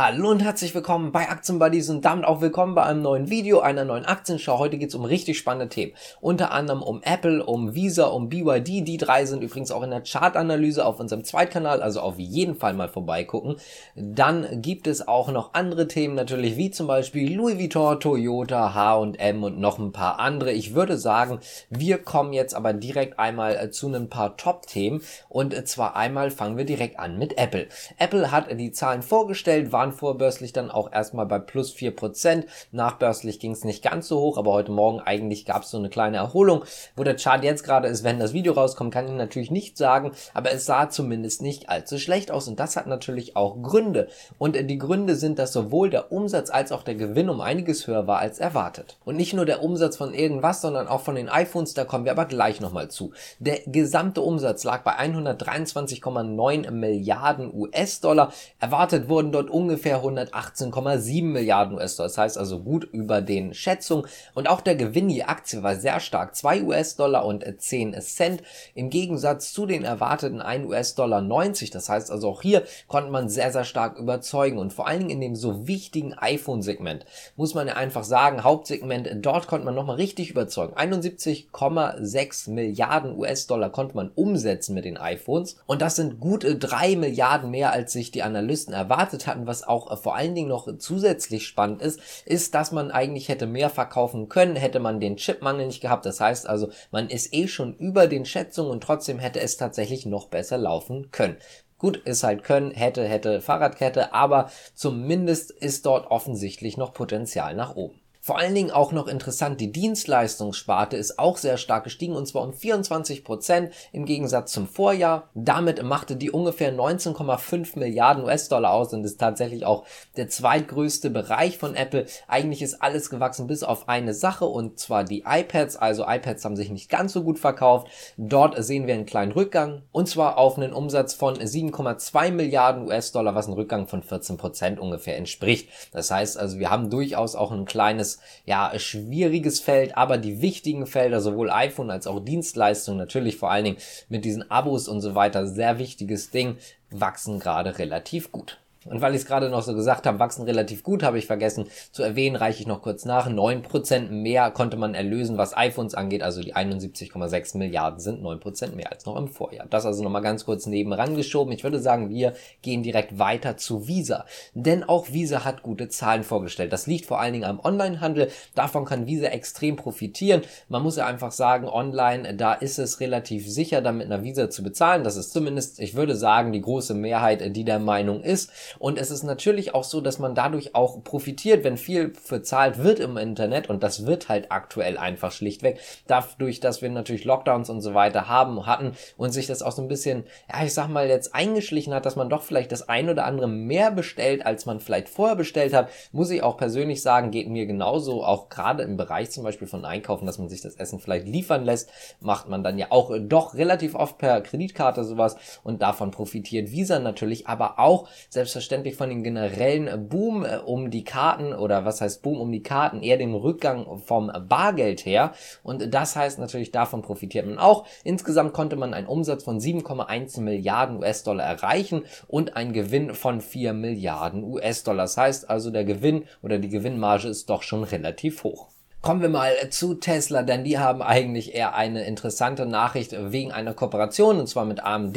Hallo und herzlich willkommen bei Aktienbuddies und damit auch willkommen bei einem neuen Video, einer neuen Aktienschau. Heute geht es um richtig spannende Themen. Unter anderem um Apple, um Visa, um BYD. Die drei sind übrigens auch in der Chartanalyse auf unserem Zweitkanal, also auf jeden Fall mal vorbeigucken. Dann gibt es auch noch andere Themen natürlich, wie zum Beispiel Louis Vuitton, Toyota, H&M und noch ein paar andere. Ich würde sagen, wir kommen jetzt aber direkt einmal äh, zu ein paar Top-Themen und äh, zwar einmal fangen wir direkt an mit Apple. Apple hat die Zahlen vorgestellt, waren waren vorbörslich dann auch erstmal bei plus 4%. Nachbörslich ging es nicht ganz so hoch, aber heute Morgen eigentlich gab es so eine kleine Erholung. Wo der Chart jetzt gerade ist, wenn das Video rauskommt, kann ich natürlich nicht sagen, aber es sah zumindest nicht allzu schlecht aus und das hat natürlich auch Gründe. Und die Gründe sind, dass sowohl der Umsatz als auch der Gewinn um einiges höher war als erwartet. Und nicht nur der Umsatz von irgendwas, sondern auch von den iPhones, da kommen wir aber gleich nochmal zu. Der gesamte Umsatz lag bei 123,9 Milliarden US-Dollar. Erwartet wurden dort ungefähr ungefähr 118,7 Milliarden US-Dollar. Das heißt also gut über den Schätzungen. Und auch der Gewinn je Aktie war sehr stark. 2 US-Dollar und 10 Cent. Im Gegensatz zu den erwarteten 1 US-Dollar 90. Das heißt also auch hier konnte man sehr, sehr stark überzeugen. Und vor allen Dingen in dem so wichtigen iPhone-Segment muss man ja einfach sagen, Hauptsegment, dort konnte man nochmal richtig überzeugen. 71,6 Milliarden US-Dollar konnte man umsetzen mit den iPhones. Und das sind gute 3 Milliarden mehr, als sich die Analysten erwartet hatten, was auch äh, vor allen Dingen noch zusätzlich spannend ist, ist, dass man eigentlich hätte mehr verkaufen können, hätte man den Chipmangel nicht gehabt. Das heißt also, man ist eh schon über den Schätzungen und trotzdem hätte es tatsächlich noch besser laufen können. Gut, ist halt können, hätte, hätte Fahrradkette, aber zumindest ist dort offensichtlich noch Potenzial nach oben. Vor allen Dingen auch noch interessant, die Dienstleistungssparte ist auch sehr stark gestiegen und zwar um 24 Prozent im Gegensatz zum Vorjahr. Damit machte die ungefähr 19,5 Milliarden US-Dollar aus und ist tatsächlich auch der zweitgrößte Bereich von Apple. Eigentlich ist alles gewachsen bis auf eine Sache und zwar die iPads. Also iPads haben sich nicht ganz so gut verkauft. Dort sehen wir einen kleinen Rückgang und zwar auf einen Umsatz von 7,2 Milliarden US-Dollar, was ein Rückgang von 14 Prozent ungefähr entspricht. Das heißt also, wir haben durchaus auch ein kleines ja, schwieriges Feld, aber die wichtigen Felder, sowohl iPhone als auch Dienstleistungen, natürlich vor allen Dingen mit diesen Abos und so weiter, sehr wichtiges Ding, wachsen gerade relativ gut. Und weil ich es gerade noch so gesagt habe, wachsen relativ gut, habe ich vergessen zu erwähnen, reiche ich noch kurz nach. 9% mehr konnte man erlösen, was iPhones angeht, also die 71,6 Milliarden sind 9% mehr als noch im Vorjahr. Das also nochmal ganz kurz nebenan geschoben. Ich würde sagen, wir gehen direkt weiter zu Visa. Denn auch Visa hat gute Zahlen vorgestellt. Das liegt vor allen Dingen am Onlinehandel. Davon kann Visa extrem profitieren. Man muss ja einfach sagen, online, da ist es relativ sicher, dann mit einer Visa zu bezahlen. Das ist zumindest, ich würde sagen, die große Mehrheit, die der Meinung ist. Und es ist natürlich auch so, dass man dadurch auch profitiert, wenn viel bezahlt wird im Internet. Und das wird halt aktuell einfach schlichtweg. Dadurch, dass wir natürlich Lockdowns und so weiter haben, hatten und sich das auch so ein bisschen, ja, ich sag mal, jetzt eingeschlichen hat, dass man doch vielleicht das ein oder andere mehr bestellt, als man vielleicht vorher bestellt hat, muss ich auch persönlich sagen, geht mir genauso, auch gerade im Bereich zum Beispiel von Einkaufen, dass man sich das Essen vielleicht liefern lässt, macht man dann ja auch doch relativ oft per Kreditkarte sowas. Und davon profitiert Visa natürlich, aber auch selbstverständlich selbstverständlich von dem generellen Boom äh, um die Karten oder was heißt Boom um die Karten, eher dem Rückgang vom Bargeld her. Und das heißt natürlich, davon profitiert man auch. Insgesamt konnte man einen Umsatz von 7,1 Milliarden US-Dollar erreichen und einen Gewinn von 4 Milliarden US-Dollar. Das heißt also, der Gewinn oder die Gewinnmarge ist doch schon relativ hoch. Kommen wir mal zu Tesla, denn die haben eigentlich eher eine interessante Nachricht wegen einer Kooperation und zwar mit AMD.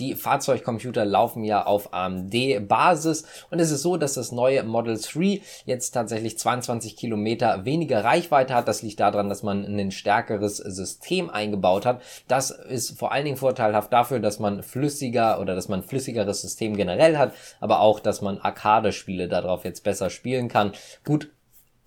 Die Fahrzeugcomputer laufen ja auf AMD-Basis und es ist so, dass das neue Model 3 jetzt tatsächlich 22 Kilometer weniger Reichweite hat. Das liegt daran, dass man ein stärkeres System eingebaut hat. Das ist vor allen Dingen vorteilhaft dafür, dass man flüssiger oder dass man flüssigeres System generell hat, aber auch, dass man Arcade-Spiele darauf jetzt besser spielen kann. Gut,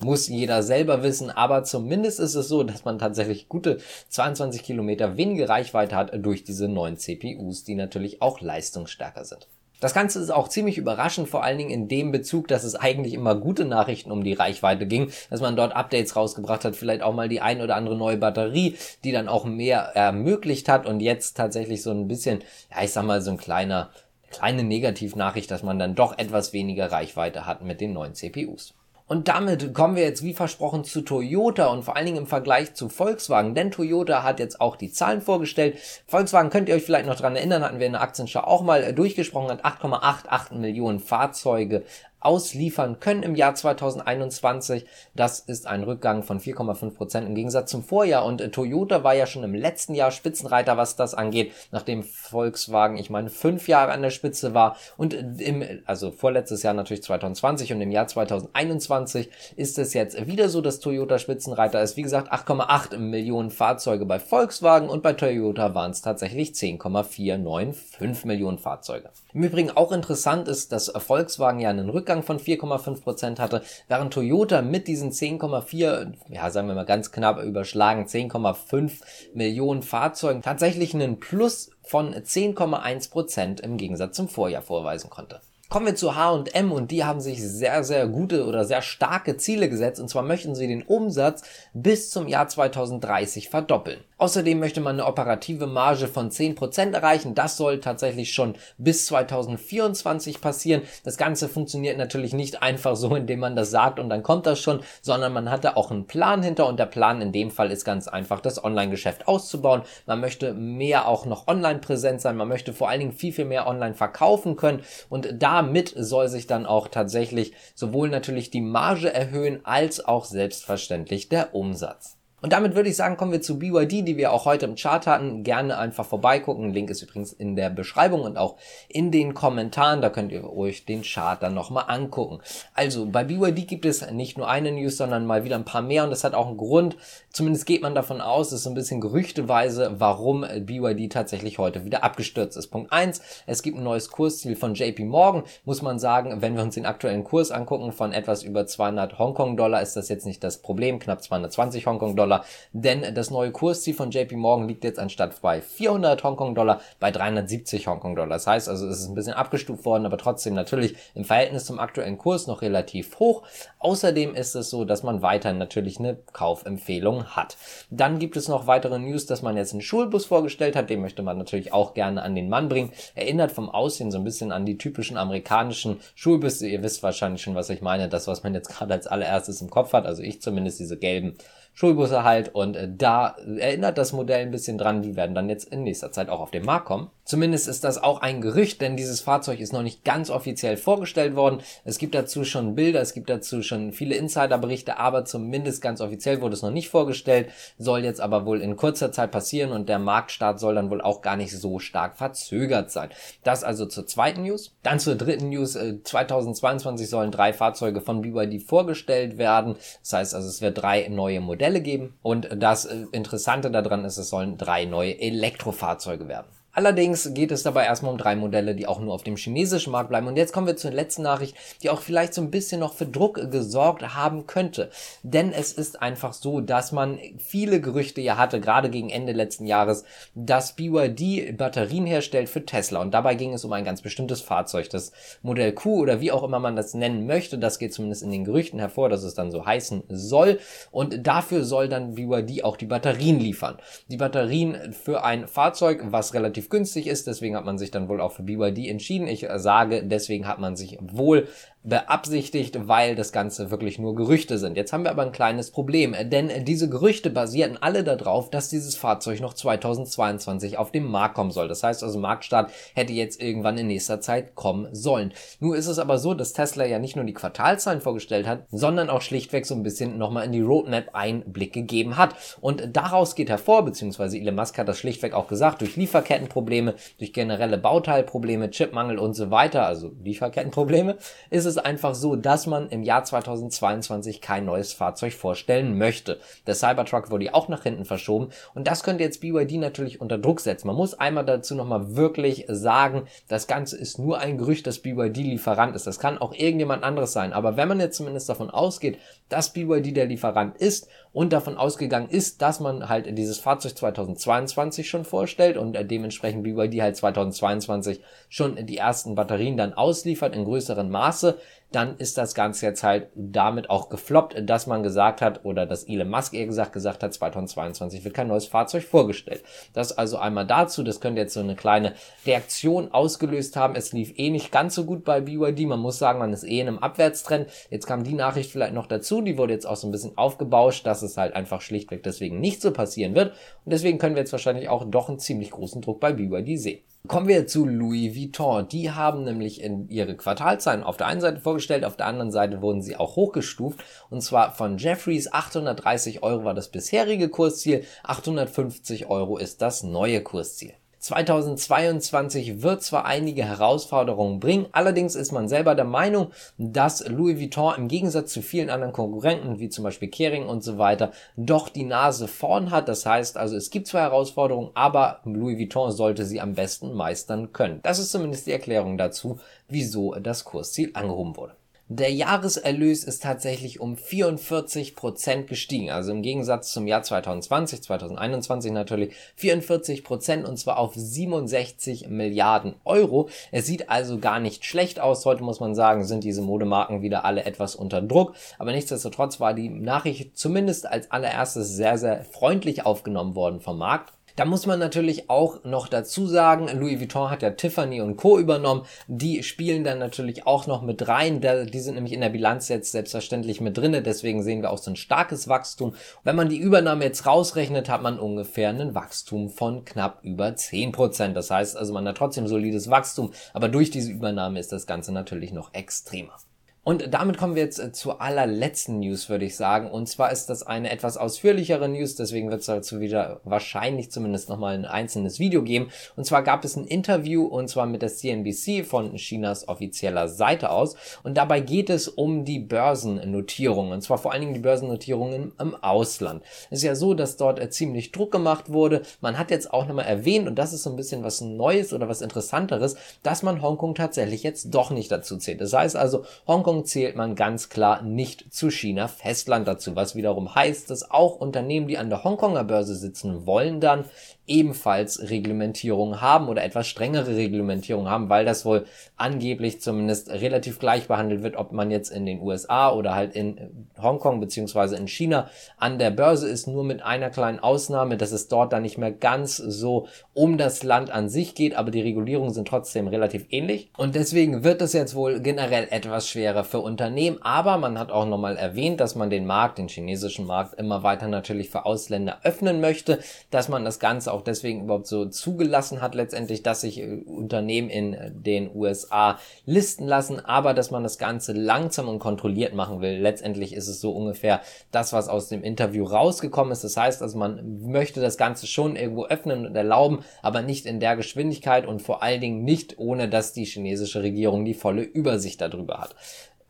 muss jeder selber wissen, aber zumindest ist es so, dass man tatsächlich gute 22 Kilometer weniger Reichweite hat durch diese neuen CPUs, die natürlich auch leistungsstärker sind. Das Ganze ist auch ziemlich überraschend, vor allen Dingen in dem Bezug, dass es eigentlich immer gute Nachrichten um die Reichweite ging, dass man dort Updates rausgebracht hat, vielleicht auch mal die ein oder andere neue Batterie, die dann auch mehr ermöglicht hat und jetzt tatsächlich so ein bisschen, ja, ich sag mal, so ein kleiner, kleine Negativnachricht, dass man dann doch etwas weniger Reichweite hat mit den neuen CPUs. Und damit kommen wir jetzt wie versprochen zu Toyota und vor allen Dingen im Vergleich zu Volkswagen, denn Toyota hat jetzt auch die Zahlen vorgestellt. Volkswagen könnt ihr euch vielleicht noch dran erinnern, hatten wir in der Aktienschau auch mal durchgesprochen, hat 8,88 Millionen Fahrzeuge ausliefern können im Jahr 2021. Das ist ein Rückgang von 4,5 Prozent im Gegensatz zum Vorjahr. Und Toyota war ja schon im letzten Jahr Spitzenreiter, was das angeht, nachdem Volkswagen, ich meine, fünf Jahre an der Spitze war. Und im, also vorletztes Jahr natürlich 2020 und im Jahr 2021 ist es jetzt wieder so, dass Toyota Spitzenreiter ist. Wie gesagt, 8,8 Millionen Fahrzeuge bei Volkswagen und bei Toyota waren es tatsächlich 10,495 Millionen Fahrzeuge. Im Übrigen auch interessant ist, dass Volkswagen ja einen Rückgang von 4,5 Prozent hatte, während Toyota mit diesen 10,4, ja sagen wir mal ganz knapp überschlagen, 10,5 Millionen Fahrzeugen tatsächlich einen Plus von 10,1 Prozent im Gegensatz zum Vorjahr vorweisen konnte. Kommen wir zu H&M und die haben sich sehr, sehr gute oder sehr starke Ziele gesetzt und zwar möchten sie den Umsatz bis zum Jahr 2030 verdoppeln. Außerdem möchte man eine operative Marge von 10% erreichen. Das soll tatsächlich schon bis 2024 passieren. Das Ganze funktioniert natürlich nicht einfach so, indem man das sagt und dann kommt das schon, sondern man hat da auch einen Plan hinter und der Plan in dem Fall ist ganz einfach, das Online-Geschäft auszubauen. Man möchte mehr auch noch online präsent sein. Man möchte vor allen Dingen viel, viel mehr online verkaufen können und damit soll sich dann auch tatsächlich sowohl natürlich die Marge erhöhen als auch selbstverständlich der Umsatz. Und damit würde ich sagen, kommen wir zu BYD, die wir auch heute im Chart hatten. Gerne einfach vorbeigucken. Link ist übrigens in der Beschreibung und auch in den Kommentaren. Da könnt ihr euch den Chart dann nochmal angucken. Also bei BYD gibt es nicht nur eine News, sondern mal wieder ein paar mehr und das hat auch einen Grund. Zumindest geht man davon aus, es ist so ein bisschen gerüchteweise, warum BYD tatsächlich heute wieder abgestürzt ist. Punkt eins: Es gibt ein neues Kursziel von JP Morgan. Muss man sagen, wenn wir uns den aktuellen Kurs angucken von etwas über 200 Hongkong-Dollar, ist das jetzt nicht das Problem. Knapp 220 Hongkong-Dollar Dollar, denn das neue Kursziel von JP Morgan liegt jetzt anstatt bei 400 Hongkong-Dollar bei 370 Hongkong-Dollar. Das heißt also, es ist ein bisschen abgestuft worden, aber trotzdem natürlich im Verhältnis zum aktuellen Kurs noch relativ hoch. Außerdem ist es so, dass man weiterhin natürlich eine Kaufempfehlung hat. Dann gibt es noch weitere News, dass man jetzt einen Schulbus vorgestellt hat. Den möchte man natürlich auch gerne an den Mann bringen. Erinnert vom Aussehen so ein bisschen an die typischen amerikanischen Schulbusse. Ihr wisst wahrscheinlich schon, was ich meine. Das, was man jetzt gerade als allererstes im Kopf hat. Also ich zumindest diese gelben Schulbusse halt und äh, da erinnert das Modell ein bisschen dran, die werden dann jetzt in nächster Zeit auch auf den Markt kommen. Zumindest ist das auch ein Gerücht, denn dieses Fahrzeug ist noch nicht ganz offiziell vorgestellt worden. Es gibt dazu schon Bilder, es gibt dazu schon viele Insiderberichte, aber zumindest ganz offiziell wurde es noch nicht vorgestellt, soll jetzt aber wohl in kurzer Zeit passieren und der Marktstart soll dann wohl auch gar nicht so stark verzögert sein. Das also zur zweiten News. Dann zur dritten News. 2022 äh, sollen drei Fahrzeuge von BYD vorgestellt werden. Das heißt also, es wird drei neue Modelle geben und das äh, Interessante daran ist, es sollen drei neue Elektrofahrzeuge werden. Allerdings geht es dabei erstmal um drei Modelle, die auch nur auf dem chinesischen Markt bleiben. Und jetzt kommen wir zur letzten Nachricht, die auch vielleicht so ein bisschen noch für Druck gesorgt haben könnte. Denn es ist einfach so, dass man viele Gerüchte ja hatte, gerade gegen Ende letzten Jahres, dass BYD Batterien herstellt für Tesla. Und dabei ging es um ein ganz bestimmtes Fahrzeug, das Modell Q oder wie auch immer man das nennen möchte. Das geht zumindest in den Gerüchten hervor, dass es dann so heißen soll. Und dafür soll dann BYD auch die Batterien liefern. Die Batterien für ein Fahrzeug, was relativ relativ günstig ist. Deswegen hat man sich dann wohl auch für BYD entschieden. Ich sage, deswegen hat man sich wohl beabsichtigt, weil das Ganze wirklich nur Gerüchte sind. Jetzt haben wir aber ein kleines Problem, denn diese Gerüchte basierten alle darauf, dass dieses Fahrzeug noch 2022 auf den Markt kommen soll. Das heißt also, Marktstart hätte jetzt irgendwann in nächster Zeit kommen sollen. Nur ist es aber so, dass Tesla ja nicht nur die Quartalzahlen vorgestellt hat, sondern auch schlichtweg so ein bisschen nochmal in die Roadmap Einblick gegeben hat. Und daraus geht hervor, beziehungsweise Elon Musk hat das schlichtweg auch gesagt, durch Lieferkettenprobleme, durch generelle Bauteilprobleme, Chipmangel und so weiter, also Lieferkettenprobleme, ist es es einfach so, dass man im Jahr 2022 kein neues Fahrzeug vorstellen möchte. Der Cybertruck wurde ja auch nach hinten verschoben und das könnte jetzt BYD natürlich unter Druck setzen. Man muss einmal dazu nochmal wirklich sagen, das Ganze ist nur ein Gerücht, dass BYD Lieferant ist. Das kann auch irgendjemand anderes sein. Aber wenn man jetzt zumindest davon ausgeht, dass BYD der Lieferant ist und davon ausgegangen ist, dass man halt dieses Fahrzeug 2022 schon vorstellt und dementsprechend BYD halt 2022 schon die ersten Batterien dann ausliefert in größerem Maße, dann ist das Ganze jetzt halt damit auch gefloppt, dass man gesagt hat, oder dass Elon Musk eher gesagt gesagt hat, 2022 wird kein neues Fahrzeug vorgestellt. Das also einmal dazu, das könnte jetzt so eine kleine Reaktion ausgelöst haben. Es lief eh nicht ganz so gut bei BYD. Man muss sagen, man ist eh in einem Abwärtstrend. Jetzt kam die Nachricht vielleicht noch dazu, die wurde jetzt auch so ein bisschen aufgebauscht, dass es halt einfach schlichtweg deswegen nicht so passieren wird. Und deswegen können wir jetzt wahrscheinlich auch doch einen ziemlich großen Druck bei BYD sehen. Kommen wir zu Louis Vuitton. Die haben nämlich in ihre Quartalzahlen auf der einen Seite vorgestellt, auf der anderen Seite wurden sie auch hochgestuft. Und zwar von Jeffries 830 Euro war das bisherige Kursziel, 850 Euro ist das neue Kursziel. 2022 wird zwar einige Herausforderungen bringen, allerdings ist man selber der Meinung, dass Louis Vuitton im Gegensatz zu vielen anderen Konkurrenten, wie zum Beispiel Kering und so weiter, doch die Nase vorn hat. Das heißt also, es gibt zwar Herausforderungen, aber Louis Vuitton sollte sie am besten meistern können. Das ist zumindest die Erklärung dazu, wieso das Kursziel angehoben wurde. Der Jahreserlös ist tatsächlich um 44 Prozent gestiegen. Also im Gegensatz zum Jahr 2020, 2021 natürlich 44 Prozent und zwar auf 67 Milliarden Euro. Es sieht also gar nicht schlecht aus. Heute muss man sagen, sind diese Modemarken wieder alle etwas unter Druck. Aber nichtsdestotrotz war die Nachricht zumindest als allererstes sehr, sehr freundlich aufgenommen worden vom Markt. Da muss man natürlich auch noch dazu sagen, Louis Vuitton hat ja Tiffany und Co. übernommen. Die spielen dann natürlich auch noch mit rein. Die sind nämlich in der Bilanz jetzt selbstverständlich mit drinne. Deswegen sehen wir auch so ein starkes Wachstum. Wenn man die Übernahme jetzt rausrechnet, hat man ungefähr ein Wachstum von knapp über 10%. Das heißt also, man hat trotzdem solides Wachstum. Aber durch diese Übernahme ist das Ganze natürlich noch extremer. Und damit kommen wir jetzt äh, zur allerletzten News, würde ich sagen. Und zwar ist das eine etwas ausführlichere News, deswegen wird es dazu wieder wahrscheinlich zumindest nochmal ein einzelnes Video geben. Und zwar gab es ein Interview und zwar mit der CNBC von Chinas offizieller Seite aus. Und dabei geht es um die Börsennotierungen. Und zwar vor allen Dingen die Börsennotierungen im Ausland. Es ist ja so, dass dort äh, ziemlich Druck gemacht wurde. Man hat jetzt auch nochmal erwähnt, und das ist so ein bisschen was Neues oder was Interessanteres, dass man Hongkong tatsächlich jetzt doch nicht dazu zählt. Das heißt also, Hongkong Hongkong zählt man ganz klar nicht zu China Festland dazu, was wiederum heißt, dass auch Unternehmen, die an der Hongkonger Börse sitzen wollen, dann ebenfalls Reglementierung haben oder etwas strengere Reglementierung haben, weil das wohl angeblich zumindest relativ gleich behandelt wird, ob man jetzt in den USA oder halt in Hongkong beziehungsweise in China an der Börse ist, nur mit einer kleinen Ausnahme, dass es dort dann nicht mehr ganz so um das Land an sich geht, aber die Regulierungen sind trotzdem relativ ähnlich. Und deswegen wird es jetzt wohl generell etwas schwerer für Unternehmen, aber man hat auch nochmal erwähnt, dass man den Markt, den chinesischen Markt immer weiter natürlich für Ausländer öffnen möchte, dass man das Ganze auch deswegen überhaupt so zugelassen hat letztendlich, dass sich äh, Unternehmen in äh, den USA listen lassen, aber dass man das Ganze langsam und kontrolliert machen will. Letztendlich ist es so ungefähr das, was aus dem Interview rausgekommen ist. Das heißt also, man möchte das Ganze schon irgendwo öffnen und erlauben, aber nicht in der Geschwindigkeit und vor allen Dingen nicht ohne, dass die chinesische Regierung die volle Übersicht darüber hat.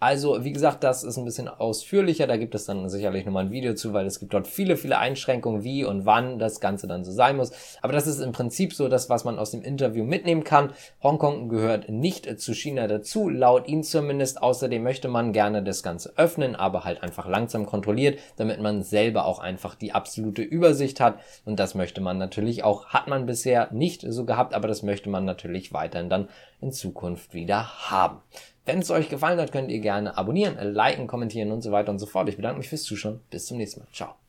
Also, wie gesagt, das ist ein bisschen ausführlicher. Da gibt es dann sicherlich nochmal ein Video zu, weil es gibt dort viele, viele Einschränkungen, wie und wann das Ganze dann so sein muss. Aber das ist im Prinzip so das, was man aus dem Interview mitnehmen kann. Hongkong gehört nicht zu China dazu, laut ihn zumindest. Außerdem möchte man gerne das Ganze öffnen, aber halt einfach langsam kontrolliert, damit man selber auch einfach die absolute Übersicht hat. Und das möchte man natürlich auch, hat man bisher nicht so gehabt, aber das möchte man natürlich weiterhin dann in Zukunft wieder haben. Wenn es euch gefallen hat, könnt ihr gerne abonnieren, liken, kommentieren und so weiter und so fort. Ich bedanke mich fürs Zuschauen. Bis zum nächsten Mal. Ciao.